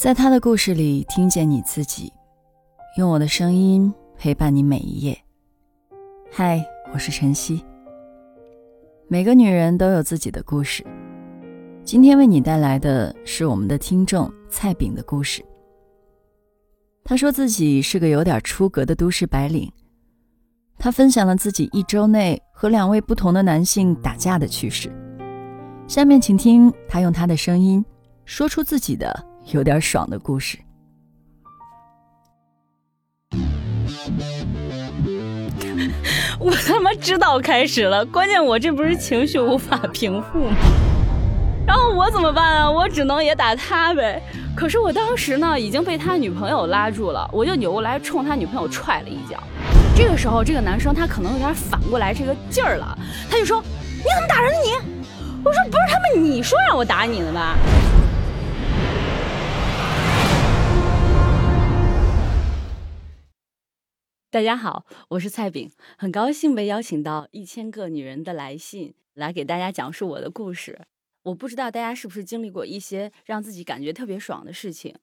在他的故事里听见你自己，用我的声音陪伴你每一页。嗨，我是晨曦。每个女人都有自己的故事，今天为你带来的是我们的听众蔡炳的故事。他说自己是个有点出格的都市白领，他分享了自己一周内和两位不同的男性打架的趣事。下面请听他用他的声音说出自己的有点爽的故事。我他妈知道开始了，关键我这不是情绪无法平复吗？然后我怎么办啊？我只能也打他呗。可是我当时呢已经被他女朋友拉住了，我就扭过来冲他女朋友踹了一脚。这个时候，这个男生他可能有点反过来这个劲儿了，他就说：“你怎么打人呢你？”我说不是他们，你说让我打你的吧？大家好，我是蔡炳，很高兴被邀请到《一千个女人的来信》来给大家讲述我的故事。我不知道大家是不是经历过一些让自己感觉特别爽的事情。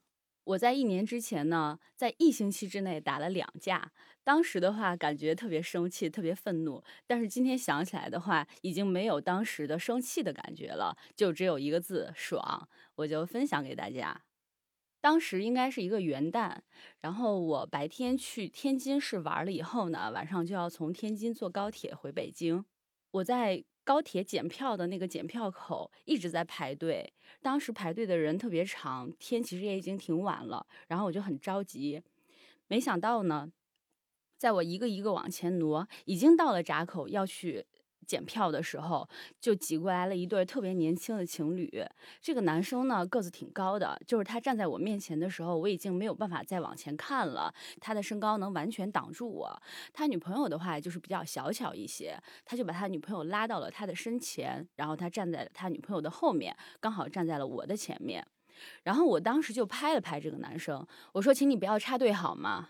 我在一年之前呢，在一星期之内打了两架，当时的话感觉特别生气，特别愤怒。但是今天想起来的话，已经没有当时的生气的感觉了，就只有一个字爽。我就分享给大家。当时应该是一个元旦，然后我白天去天津市玩了以后呢，晚上就要从天津坐高铁回北京。我在。高铁检票的那个检票口一直在排队，当时排队的人特别长，天其实也已经挺晚了，然后我就很着急，没想到呢，在我一个一个往前挪，已经到了闸口要去。检票的时候，就挤过来了一对特别年轻的情侣。这个男生呢个子挺高的，就是他站在我面前的时候，我已经没有办法再往前看了。他的身高能完全挡住我。他女朋友的话就是比较小巧一些，他就把他女朋友拉到了他的身前，然后他站在他女朋友的后面，刚好站在了我的前面。然后我当时就拍了拍这个男生，我说：“请你不要插队好吗？”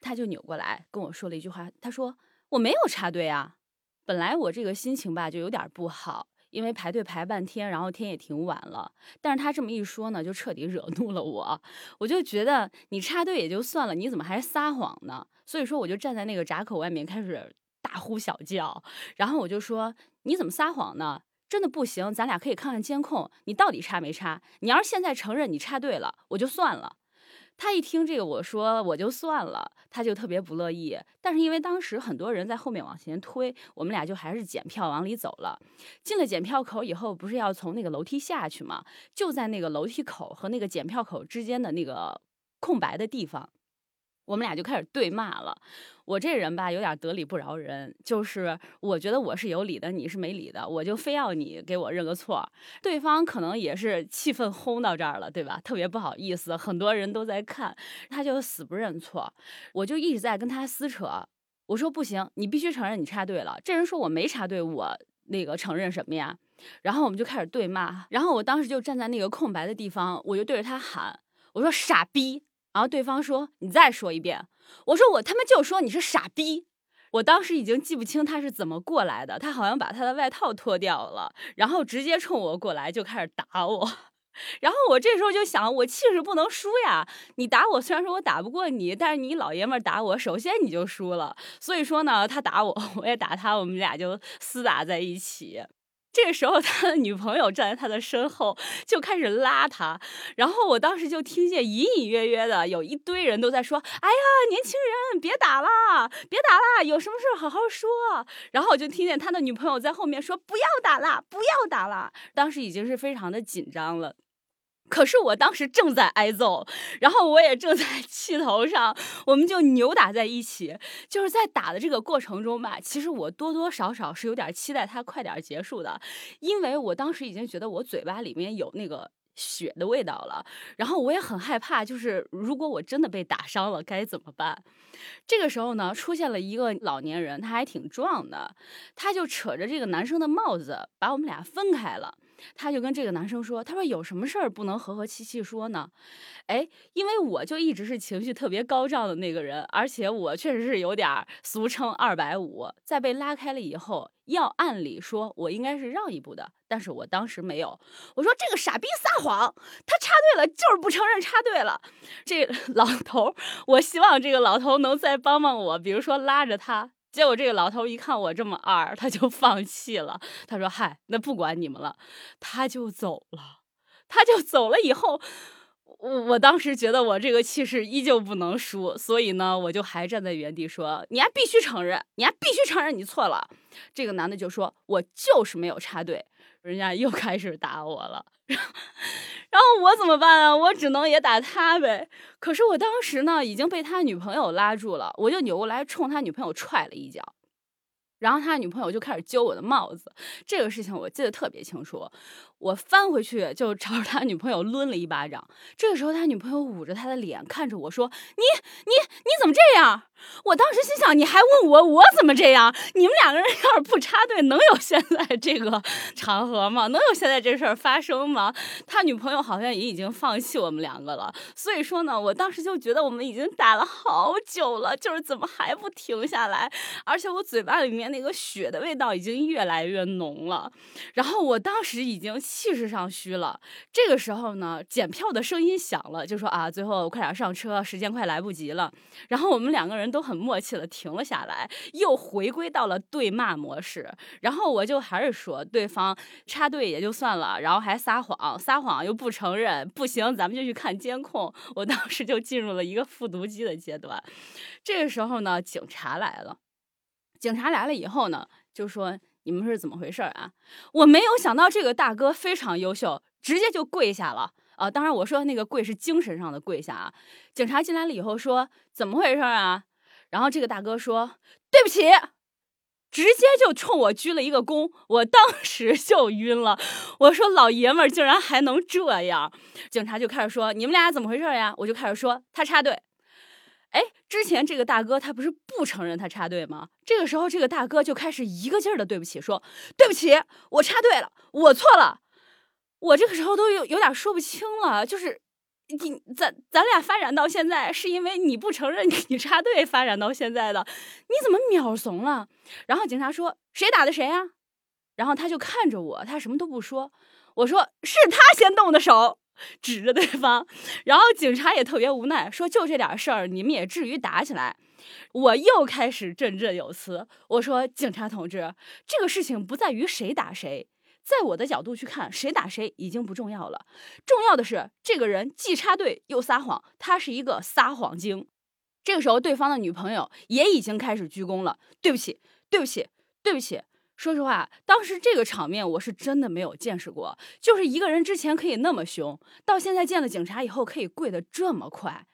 他就扭过来跟我说了一句话，他说：“我没有插队啊。”本来我这个心情吧就有点不好，因为排队排半天，然后天也挺晚了。但是他这么一说呢，就彻底惹怒了我。我就觉得你插队也就算了，你怎么还撒谎呢？所以说我就站在那个闸口外面开始大呼小叫，然后我就说你怎么撒谎呢？真的不行，咱俩可以看看监控，你到底插没插？你要是现在承认你插队了，我就算了。他一听这个，我说我就算了，他就特别不乐意。但是因为当时很多人在后面往前推，我们俩就还是检票往里走了。进了检票口以后，不是要从那个楼梯下去吗？就在那个楼梯口和那个检票口之间的那个空白的地方。我们俩就开始对骂了。我这人吧，有点得理不饶人，就是我觉得我是有理的，你是没理的，我就非要你给我认个错。对方可能也是气氛轰到这儿了，对吧？特别不好意思，很多人都在看，他就死不认错。我就一直在跟他撕扯。我说不行，你必须承认你插队了。这人说我没插队，我那个承认什么呀？然后我们就开始对骂。然后我当时就站在那个空白的地方，我就对着他喊，我说傻逼。然后对方说：“你再说一遍。”我说：“我他妈就说你是傻逼。”我当时已经记不清他是怎么过来的，他好像把他的外套脱掉了，然后直接冲我过来就开始打我。然后我这时候就想，我气势不能输呀！你打我，虽然说我打不过你，但是你老爷们打我，首先你就输了。所以说呢，他打我，我也打他，我们俩就厮打在一起。这个时候，他的女朋友站在他的身后，就开始拉他。然后我当时就听见隐隐约约的有一堆人都在说：“哎呀，年轻人，别打了，别打了，有什么事好好说。”然后我就听见他的女朋友在后面说：“不要打了，不要打了。”当时已经是非常的紧张了。可是我当时正在挨揍，然后我也正在 气头上，我们就扭打在一起。就是在打的这个过程中吧，其实我多多少少是有点期待他快点结束的，因为我当时已经觉得我嘴巴里面有那个血的味道了，然后我也很害怕，就是如果我真的被打伤了该怎么办？这个时候呢，出现了一个老年人，他还挺壮的，他就扯着这个男生的帽子，把我们俩分开了。他就跟这个男生说：“他说有什么事儿不能和和气气说呢？哎，因为我就一直是情绪特别高涨的那个人，而且我确实是有点俗称二百五，在被拉开了以后，要按理说我应该是让一步的，但是我当时没有。我说这个傻逼撒谎，他插队了就是不承认插队了。这老头，我希望这个老头能再帮帮我，比如说拉着他。”结果这个老头一看我这么二，他就放弃了。他说：“嗨，那不管你们了。”他就走了。他就走了以后，我我当时觉得我这个气势依旧不能输，所以呢，我就还站在原地说：“你还必须承认，你还必须承认你错了。”这个男的就说：“我就是没有插队。”人家又开始打我了。我怎么办啊？我只能也打他呗。可是我当时呢，已经被他女朋友拉住了，我就扭过来冲他女朋友踹了一脚。然后他女朋友就开始揪我的帽子，这个事情我记得特别清楚。我翻回去就朝着他女朋友抡了一巴掌。这个时候他女朋友捂着他的脸看着我说：“你你你怎么这样？”我当时心想：“你还问我我怎么这样？你们两个人要是不插队，能有现在这个场合吗？能有现在这事儿发生吗？”他女朋友好像也已经放弃我们两个了。所以说呢，我当时就觉得我们已经打了好久了，就是怎么还不停下来？而且我嘴巴里面那个血的味道已经越来越浓了。然后我当时已经。气势上虚了，这个时候呢，检票的声音响了，就说啊，最后快点上车，时间快来不及了。然后我们两个人都很默契的停了下来，又回归到了对骂模式。然后我就还是说对方插队也就算了，然后还撒谎，撒谎又不承认，不行，咱们就去看监控。我当时就进入了一个复读机的阶段。这个时候呢，警察来了，警察来了以后呢，就说。你们是怎么回事啊？我没有想到这个大哥非常优秀，直接就跪下了啊！当然，我说那个跪是精神上的跪下啊。警察进来了以后说：“怎么回事啊？”然后这个大哥说：“对不起。”直接就冲我鞠了一个躬，我当时就晕了。我说：“老爷们儿竟然还能这样！”警察就开始说：“你们俩怎么回事呀？”我就开始说：“他插队。”哎，之前这个大哥他不是不承认他插队吗？这个时候这个大哥就开始一个劲儿的对不起，说对不起，我插队了，我错了。我这个时候都有有点说不清了，就是你咱咱俩发展到现在，是因为你不承认你插队发展到现在的，你怎么秒怂了？然后警察说谁打的谁啊？然后他就看着我，他什么都不说。我说是他先动的手。指着对方，然后警察也特别无奈，说就这点事儿，你们也至于打起来？我又开始振振有词，我说警察同志，这个事情不在于谁打谁，在我的角度去看，谁打谁已经不重要了，重要的是这个人既插队又撒谎，他是一个撒谎精。这个时候，对方的女朋友也已经开始鞠躬了，对不起，对不起，对不起。说实话，当时这个场面我是真的没有见识过，就是一个人之前可以那么凶，到现在见了警察以后可以跪得这么快。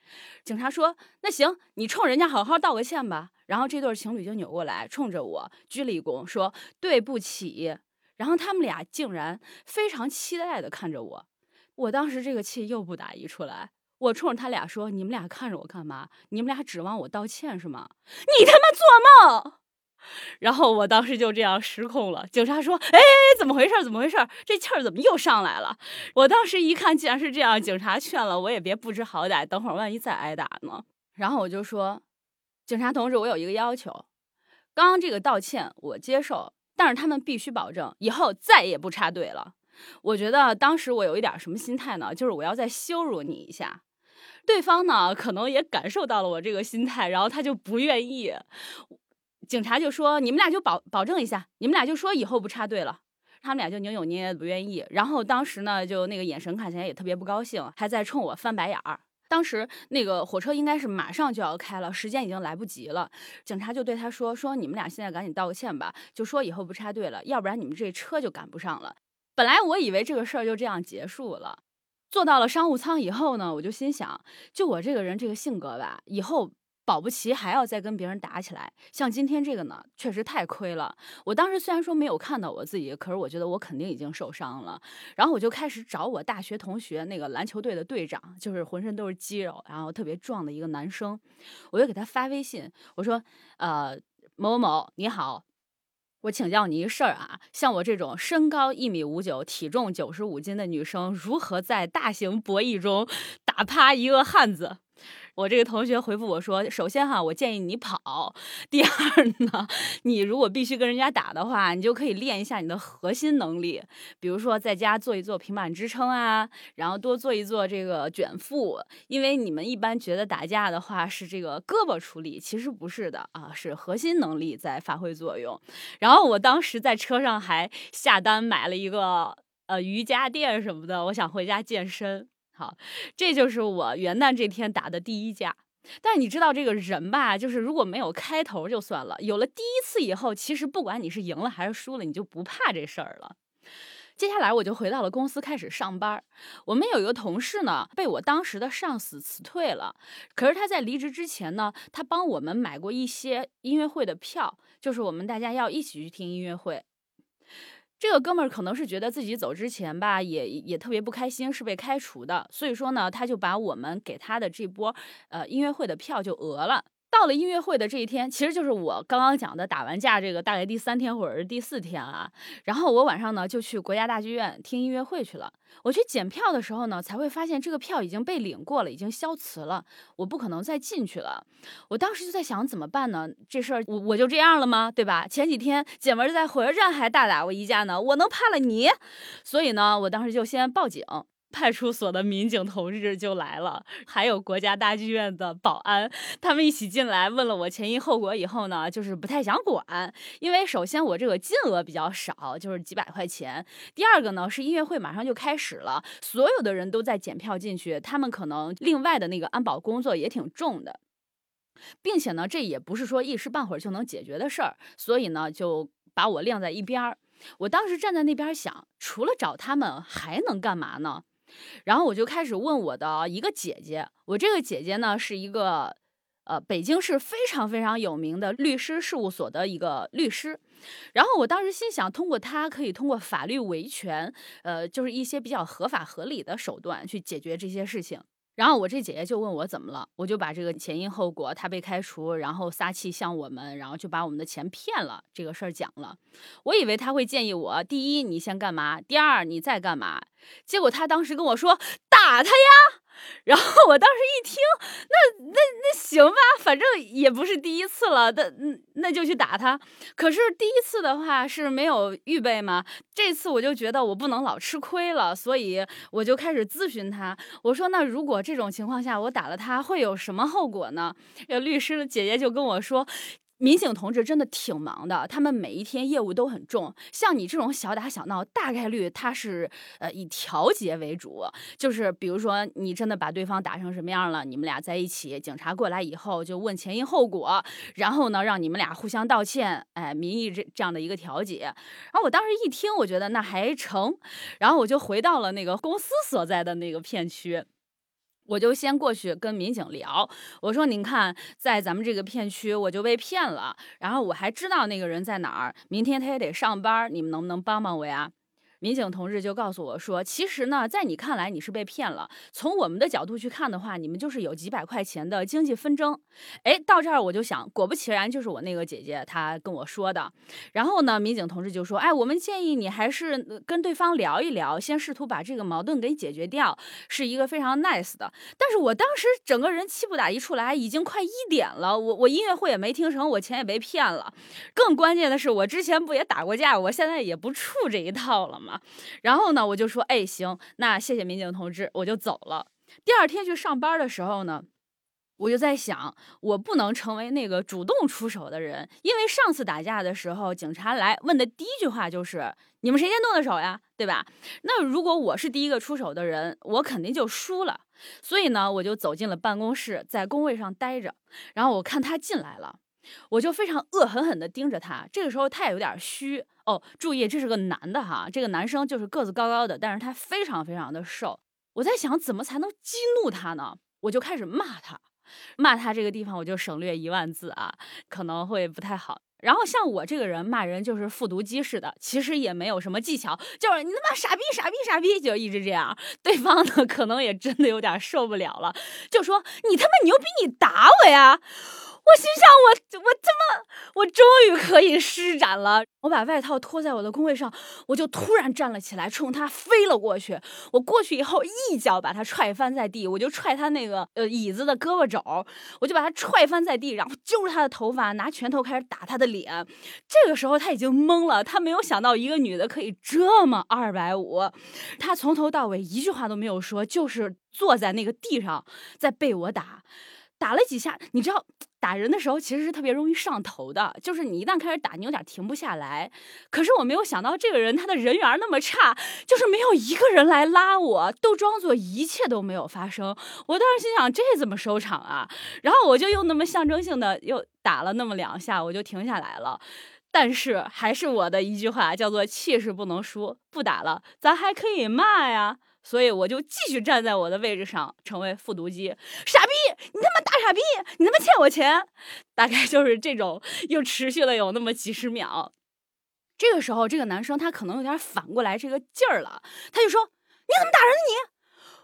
警察说：“那行，你冲人家好好道个歉吧。”然后这对情侣就扭过来，冲着我鞠了一躬，说：“对不起。”然后他们俩竟然非常期待地看着我，我当时这个气又不打一处来，我冲着他俩说：“你们俩看着我干嘛？你们俩指望我道歉是吗？你他妈做梦！”然后我当时就这样失控了。警察说：“哎，怎么回事？怎么回事？这气儿怎么又上来了？”我当时一看，既然是这样，警察劝了我也别不知好歹，等会儿万一再挨打呢。然后我就说：“警察同志，我有一个要求，刚刚这个道歉我接受，但是他们必须保证以后再也不插队了。”我觉得当时我有一点什么心态呢？就是我要再羞辱你一下。对方呢，可能也感受到了我这个心态，然后他就不愿意。警察就说：“你们俩就保保证一下，你们俩就说以后不插队了。”他们俩就扭扭捏捏不愿意。然后当时呢，就那个眼神看起来也特别不高兴，还在冲我翻白眼儿。当时那个火车应该是马上就要开了，时间已经来不及了。警察就对他说：“说你们俩现在赶紧道个歉吧，就说以后不插队了，要不然你们这车就赶不上了。”本来我以为这个事儿就这样结束了。坐到了商务舱以后呢，我就心想，就我这个人这个性格吧，以后。保不齐还要再跟别人打起来，像今天这个呢，确实太亏了。我当时虽然说没有看到我自己，可是我觉得我肯定已经受伤了。然后我就开始找我大学同学，那个篮球队的队长，就是浑身都是肌肉，然后特别壮的一个男生，我就给他发微信，我说：“呃，某某某，你好。”我请教你一事儿啊，像我这种身高一米五九、体重九十五斤的女生，如何在大型博弈中打趴一个汉子？我这个同学回复我说：“首先哈，我建议你跑。第二呢，你如果必须跟人家打的话，你就可以练一下你的核心能力，比如说在家做一做平板支撑啊，然后多做一做这个卷腹。因为你们一般觉得打架的话是这个胳膊出力，其实不是的啊，是核心能力在发挥作用。然后我当时在车上还下单买了一个呃瑜伽垫什么的，我想回家健身。”好，这就是我元旦这天打的第一架。但是你知道这个人吧，就是如果没有开头就算了，有了第一次以后，其实不管你是赢了还是输了，你就不怕这事儿了。接下来我就回到了公司开始上班。我们有一个同事呢，被我当时的上司辞退了。可是他在离职之前呢，他帮我们买过一些音乐会的票，就是我们大家要一起去听音乐会。这个哥们儿可能是觉得自己走之前吧，也也特别不开心，是被开除的，所以说呢，他就把我们给他的这波呃音乐会的票就讹了。到了音乐会的这一天，其实就是我刚刚讲的打完架这个大概第三天或者是第四天啊。然后我晚上呢就去国家大剧院听音乐会去了。我去检票的时候呢，才会发现这个票已经被领过了，已经消磁了，我不可能再进去了。我当时就在想怎么办呢？这事儿我我就这样了吗？对吧？前几天姐们儿在火车站还大打过一架呢，我能怕了你？所以呢，我当时就先报警。派出所的民警同志就来了，还有国家大剧院的保安，他们一起进来问了我前因后果以后呢，就是不太想管，因为首先我这个金额比较少，就是几百块钱；第二个呢是音乐会马上就开始了，所有的人都在检票进去，他们可能另外的那个安保工作也挺重的，并且呢这也不是说一时半会儿就能解决的事儿，所以呢就把我晾在一边儿。我当时站在那边想，除了找他们还能干嘛呢？然后我就开始问我的一个姐姐，我这个姐姐呢是一个，呃，北京市非常非常有名的律师事务所的一个律师。然后我当时心想，通过她可以通过法律维权，呃，就是一些比较合法合理的手段去解决这些事情。然后我这姐姐就问我怎么了，我就把这个前因后果，他被开除，然后撒气向我们，然后就把我们的钱骗了这个事儿讲了。我以为他会建议我，第一你先干嘛，第二你再干嘛。结果他当时跟我说打他呀。然后我当时一听，那那那行吧，反正也不是第一次了，那那就去打他。可是第一次的话是没有预备嘛？这次我就觉得我不能老吃亏了，所以我就开始咨询他。我说那如果这种情况下我打了他，会有什么后果呢？律师的姐姐就跟我说。民警同志真的挺忙的，他们每一天业务都很重。像你这种小打小闹，大概率他是呃以调解为主，就是比如说你真的把对方打成什么样了，你们俩在一起，警察过来以后就问前因后果，然后呢让你们俩互相道歉，哎，民意这这样的一个调解。然后我当时一听，我觉得那还成，然后我就回到了那个公司所在的那个片区。我就先过去跟民警聊，我说：“您看，在咱们这个片区，我就被骗了，然后我还知道那个人在哪儿，明天他也得上班，你们能不能帮帮我呀？”民警同志就告诉我说：“其实呢，在你看来你是被骗了。从我们的角度去看的话，你们就是有几百块钱的经济纷争。”哎，到这儿我就想，果不其然，就是我那个姐姐她跟我说的。然后呢，民警同志就说：“哎，我们建议你还是跟对方聊一聊，先试图把这个矛盾给解决掉，是一个非常 nice 的。”但是我当时整个人气不打一处来，已经快一点了，我我音乐会也没听成，我钱也被骗了。更关键的是，我之前不也打过架，我现在也不处这一套了吗？然后呢，我就说，哎，行，那谢谢民警同志，我就走了。第二天去上班的时候呢，我就在想，我不能成为那个主动出手的人，因为上次打架的时候，警察来问的第一句话就是你们谁先动的手呀，对吧？那如果我是第一个出手的人，我肯定就输了。所以呢，我就走进了办公室，在工位上待着。然后我看他进来了。我就非常恶狠狠地盯着他，这个时候他也有点虚哦。注意，这是个男的哈，这个男生就是个子高高的，但是他非常非常的瘦。我在想怎么才能激怒他呢？我就开始骂他，骂他这个地方我就省略一万字啊，可能会不太好。然后像我这个人骂人就是复读机似的，其实也没有什么技巧，就是你他妈傻逼傻逼傻逼，就一直这样。对方呢可能也真的有点受不了了，就说你他妈牛逼，你打我呀！我心想，我我他妈，我终于可以施展了！我把外套脱在我的工位上，我就突然站了起来，冲他飞了过去。我过去以后，一脚把他踹翻在地，我就踹他那个呃椅子的胳膊肘，我就把他踹翻在地，然后揪着他的头发，拿拳头开始打他的脸。这个时候他已经懵了，他没有想到一个女的可以这么二百五，他从头到尾一句话都没有说，就是坐在那个地上在被我打。打了几下，你知道打人的时候其实是特别容易上头的，就是你一旦开始打，你有点停不下来。可是我没有想到这个人他的人缘那么差，就是没有一个人来拉我，都装作一切都没有发生。我当时心想这怎么收场啊？然后我就又那么象征性的又打了那么两下，我就停下来了。但是还是我的一句话，叫做气势不能输，不打了，咱还可以骂呀。所以我就继续站在我的位置上，成为复读机。傻逼，你他妈大傻逼，你他妈欠我钱！大概就是这种，又持续了有那么几十秒。这个时候，这个男生他可能有点反过来这个劲儿了，他就说：“你怎么打人你？”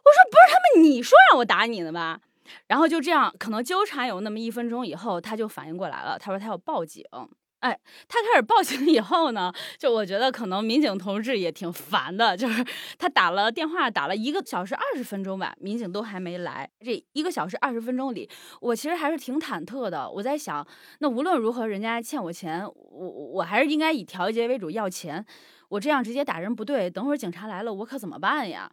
我说：“不是他们，你说让我打你的吧？”然后就这样，可能纠缠有那么一分钟以后，他就反应过来了，他说他要报警。哎，他开始报警以后呢，就我觉得可能民警同志也挺烦的，就是他打了电话打了一个小时二十分钟吧，民警都还没来。这一个小时二十分钟里，我其实还是挺忐忑的。我在想，那无论如何，人家欠我钱，我我还是应该以调解为主要钱。我这样直接打人不对，等会儿警察来了，我可怎么办呀？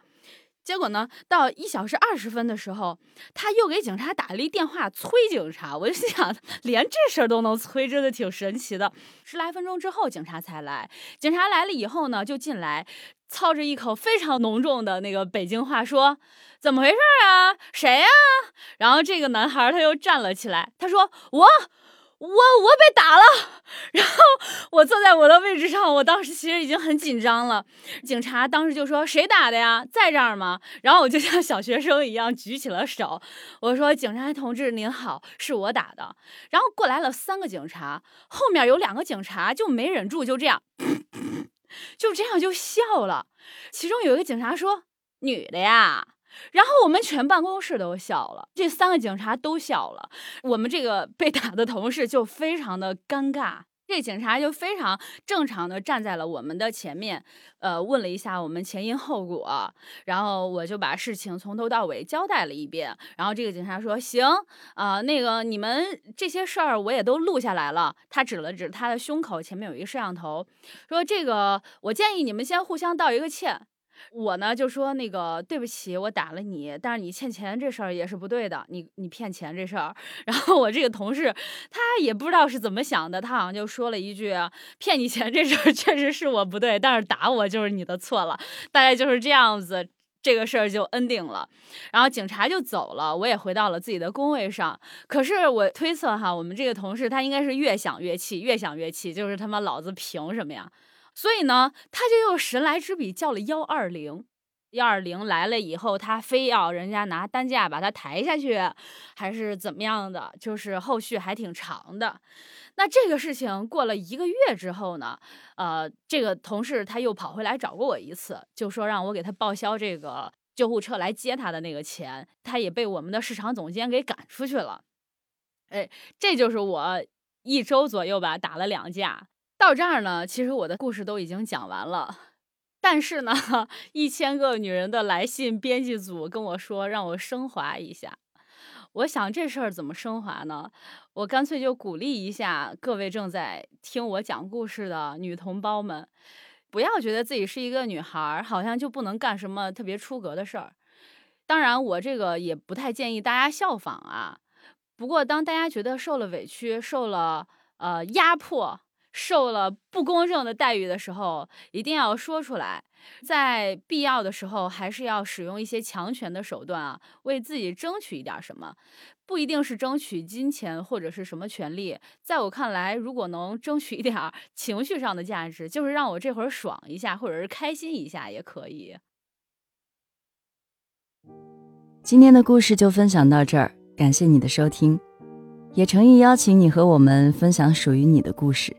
结果呢，到一小时二十分的时候，他又给警察打了一电话催警察。我就心想，连这事儿都能催，真的挺神奇的。十来分钟之后，警察才来。警察来了以后呢，就进来，操着一口非常浓重的那个北京话说：“怎么回事啊？谁呀？”然后这个男孩他又站了起来，他说：“我。”我我被打了，然后我坐在我的位置上，我当时其实已经很紧张了。警察当时就说：“谁打的呀？在这儿吗？”然后我就像小学生一样举起了手，我说：“警察同志您好，是我打的。”然后过来了三个警察，后面有两个警察就没忍住，就这样，就这样就笑了。其中有一个警察说：“女的呀。”然后我们全办公室都笑了，这三个警察都笑了，我们这个被打的同事就非常的尴尬。这警察就非常正常的站在了我们的前面，呃，问了一下我们前因后果，然后我就把事情从头到尾交代了一遍。然后这个警察说：“行，啊，那个你们这些事儿我也都录下来了。”他指了指他的胸口前面有一个摄像头，说：“这个我建议你们先互相道一个歉。”我呢就说那个对不起，我打了你，但是你欠钱这事儿也是不对的，你你骗钱这事儿。然后我这个同事他也不知道是怎么想的，他好像就说了一句骗你钱这事儿确实是我不对，但是打我就是你的错了，大概就是这样子，这个事儿就 ending 了。然后警察就走了，我也回到了自己的工位上。可是我推测哈，我们这个同事他应该是越想越气，越想越气，就是他妈老子凭什么呀？所以呢，他就用神来之笔叫了幺二零，幺二零来了以后，他非要人家拿担架把他抬下去，还是怎么样的？就是后续还挺长的。那这个事情过了一个月之后呢，呃，这个同事他又跑回来找过我一次，就说让我给他报销这个救护车来接他的那个钱，他也被我们的市场总监给赶出去了。哎，这就是我一周左右吧，打了两架。到这儿呢，其实我的故事都已经讲完了，但是呢，一千个女人的来信编辑组跟我说让我升华一下。我想这事儿怎么升华呢？我干脆就鼓励一下各位正在听我讲故事的女同胞们，不要觉得自己是一个女孩儿，好像就不能干什么特别出格的事儿。当然，我这个也不太建议大家效仿啊。不过，当大家觉得受了委屈、受了呃压迫，受了不公正的待遇的时候，一定要说出来，在必要的时候，还是要使用一些强权的手段啊，为自己争取一点什么，不一定是争取金钱或者是什么权利。在我看来，如果能争取一点 情绪上的价值，就是让我这会儿爽一下，或者是开心一下也可以。今天的故事就分享到这儿，感谢你的收听，也诚意邀请你和我们分享属于你的故事。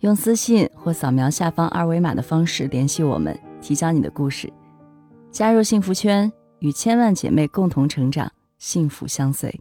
用私信或扫描下方二维码的方式联系我们，提交你的故事，加入幸福圈，与千万姐妹共同成长，幸福相随。